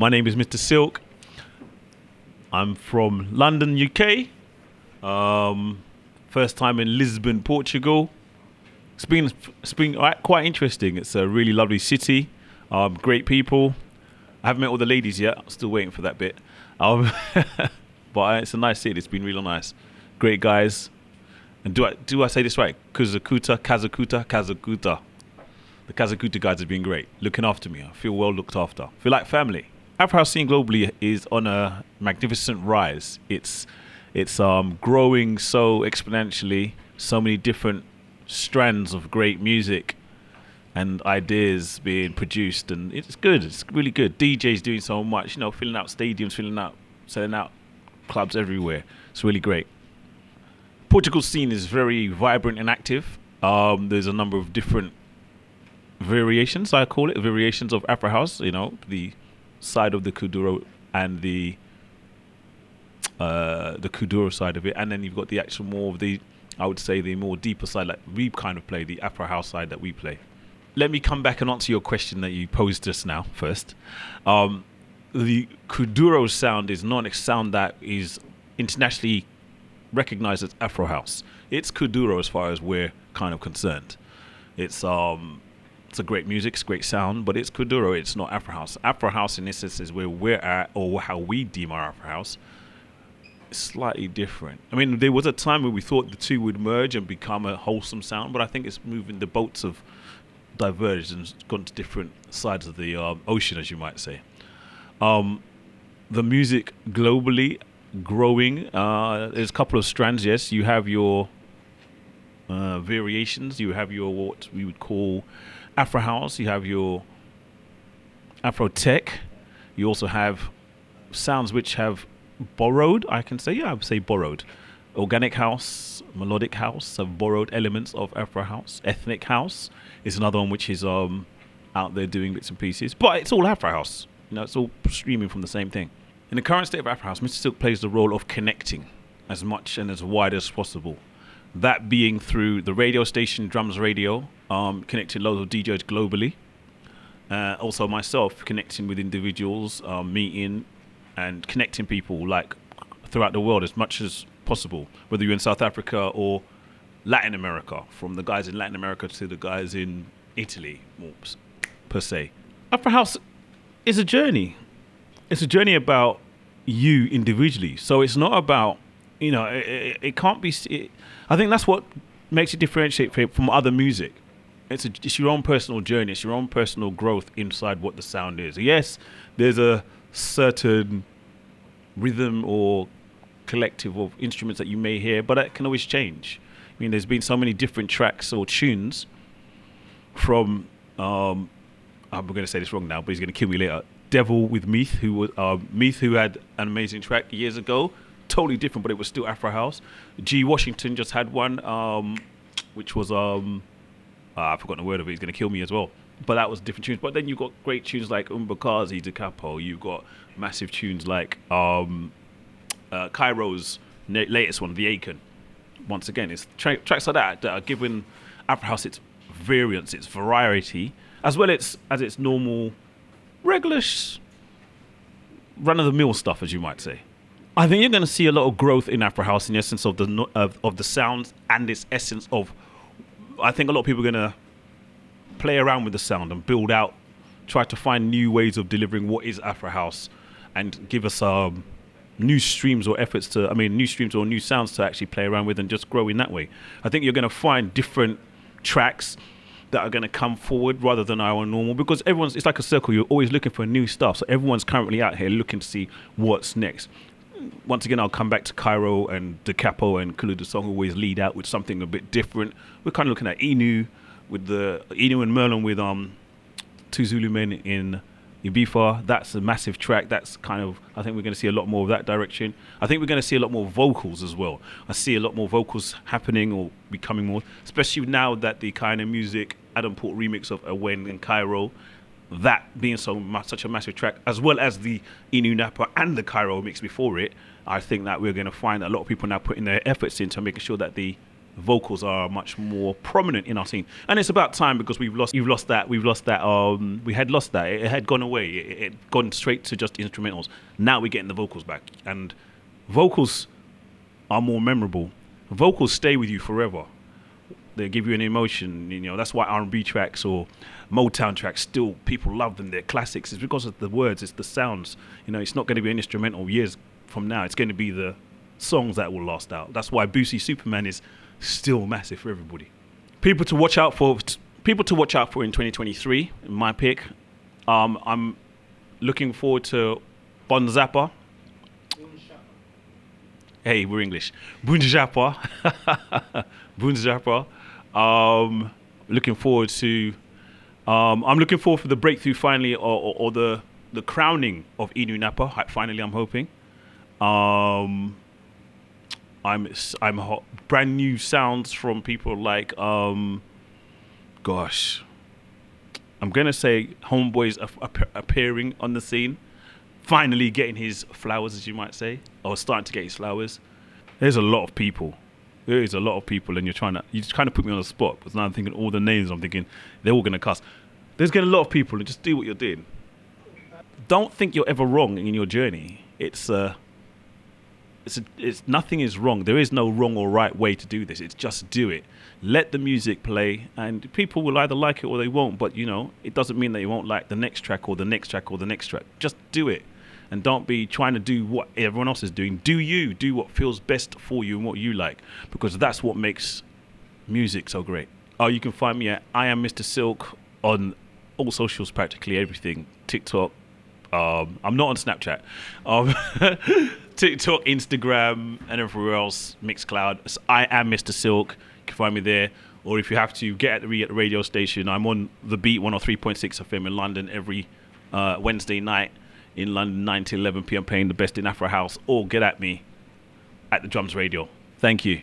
My name is Mr. Silk. I'm from London, UK. Um, first time in Lisbon, Portugal. It's been it's been quite interesting. It's a really lovely city. Um, great people. I haven't met all the ladies yet. I'm still waiting for that bit. Um, but it's a nice city. It's been really nice. Great guys. And do I do I say this right? Kuzakuta, Kazakuta, Kazakuta. The Kazakuta guys have been great, looking after me. I feel well looked after. I feel like family. Afro House scene globally is on a magnificent rise. It's it's um, growing so exponentially. So many different strands of great music and ideas being produced, and it's good. It's really good. DJs doing so much, you know, filling out stadiums, filling out, selling out clubs everywhere. It's really great. Portugal scene is very vibrant and active. Um, there's a number of different variations, I call it, variations of Afro House. You know, the side of the kuduro and the uh, the kuduro side of it, and then you've got the actual more of the, I would say, the more deeper side, like we kind of play the Afro House side that we play. Let me come back and answer your question that you posed just now first. Um, the kuduro sound is not a sound that is internationally recognized as Afro House. It's kuduro as far as we're kind of concerned. It's um it's a great music, it's great sound, but it's Kuduro, it's not Afro House. Afro House, in this is where we're at, or how we deem our Afro House, slightly different. I mean, there was a time where we thought the two would merge and become a wholesome sound, but I think it's moving, the boats have diverged and gone to different sides of the uh, ocean, as you might say. Um, the music globally growing, uh, there's a couple of strands, yes. You have your uh, variations, you have your what we would call Afro House, you have your Afro Tech, you also have sounds which have borrowed, I can say, yeah, I would say borrowed. Organic house, melodic house have borrowed elements of Afro house. Ethnic house is another one which is um, out there doing bits and pieces, but it's all Afro house. You know, it's all streaming from the same thing. In the current state of Afro house, Mr. Silk plays the role of connecting as much and as wide as possible. That being through the radio station Drums Radio, um, connecting loads of DJs globally. Uh, also myself connecting with individuals, um, meeting and connecting people like throughout the world as much as possible, whether you're in South Africa or Latin America, from the guys in Latin America to the guys in Italy, per se. Afro House is a journey. It's a journey about you individually. So it's not about, you know, it, it, can't be. It, I think that's what makes it differentiate from other music. It's, a, it's your own personal journey. It's your own personal growth inside what the sound is. Yes, there's a certain rhythm or collective of instruments that you may hear, but that can always change. I mean, there's been so many different tracks or tunes from. Um, I'm going to say this wrong now, but he's going to kill me later. Devil with Meath, who was uh, Meath, who had an amazing track years ago totally different, but it was still Afro House. G Washington just had one, um, which was um, uh, I've forgotten the word of it. He's going to kill me as well. But that was different tunes. But then you've got great tunes like Umbakazi, Da Capo. You've got massive tunes like um, uh, Caiiro's na- latest one, The Akan. Once again, it's tra- tracks like that that are giving Afro House its variance, its variety, as well as, as its normal, regular, run of the mill stuff, as you might say. I think you're going to see a lot of growth in Afro House in the essence of the of, of the sounds and its essence of. I think a lot of people are going to play around with the sound and build out, try to find new ways of delivering what is Afro House, and give us um, new streams or efforts to. I mean, new streams or new sounds to actually play around with and just grow in that way. I think you're going to find different tracks that are going to come forward rather than our normal because everyone's it's like a circle you're always looking for new stuff so everyone's currently out here looking to see what's next once again, I'll come back to Caiiro and Da Capo and Kulu Song always lead out with something a bit different. We're kind of looking at Enoo with the Enoo and Merlin with um two Zulu men in Ibiza. That's a massive track. That's kind of I think we're going to see a lot more of that direction. I think we're going to see a lot more vocals as well. I see a lot more vocals happening or becoming more, especially now that the kind of music Adam Port remix of Awen and Caiiro that being so much, such a massive track, as well as the Enoo Napa and the Caiiro mix before it, I think that we're going to find a lot of people now putting their efforts into making sure that the vocals are much more prominent in our scene, and it's about time because we've lost, you've lost that, we've lost that. Um, we had lost that. It, it had gone away. It, it had gone straight to just instrumentals. Now we're getting the vocals back, and vocals are more memorable. Vocals stay with you forever. They give you an emotion. You know that's why R&B tracks or Motown tracks still people love them. They're classics. It's because of the words. It's the sounds. You know, it's not going to be an instrumental years from now. It's going to be the songs that will last out. That's why Boosie Superman is still massive for everybody. People to watch out for. People to watch out for in 2023. My pick. Um, I'm looking forward to Bon Zappa. Hey, we're English. Boon Zappa. Boon Zappa. Um, looking forward to. Um, I'm looking forward for the breakthrough finally, or, or, or the the crowning of Enoo Napa. Finally, I'm hoping. Um, I'm I'm ho- brand new sounds from people like um, gosh, I'm gonna say Homeboy's appearing on the scene, finally getting his flowers, as you might say, or starting to get his flowers. There's a lot of people. There is a lot of people, and you're trying to you trying to put me on the spot. Because now I'm thinking all the names. I'm thinking they're all gonna cuss. There's gonna a lot of people, and just do what you're doing. Don't think you're ever wrong in your journey. It's uh, it's, a, it's nothing is wrong. There is no wrong or right way to do this. It's just do it. Let the music play, and people will either like it or they won't. But you know, it doesn't mean that you won't like the next track or the next track or the next track. Just do it, and don't be trying to do what everyone else is doing. Do you do what feels best for you and what you like, because that's what makes music so great. Oh, you can find me at I am Mr. Silk on all socials, practically everything. TikTok. Um, I'm not on Snapchat. Um, TikTok, Instagram, and everywhere else, Mixcloud. I am Mr. Silk. You can find me there. Or if you have to get at the, at the radio station, I'm on the Beat 103.6 FM in London every uh, Wednesday night in London, 9 to 11 p.m. playing the best in Afro House. Or get at me at the Drums Radio. Thank you.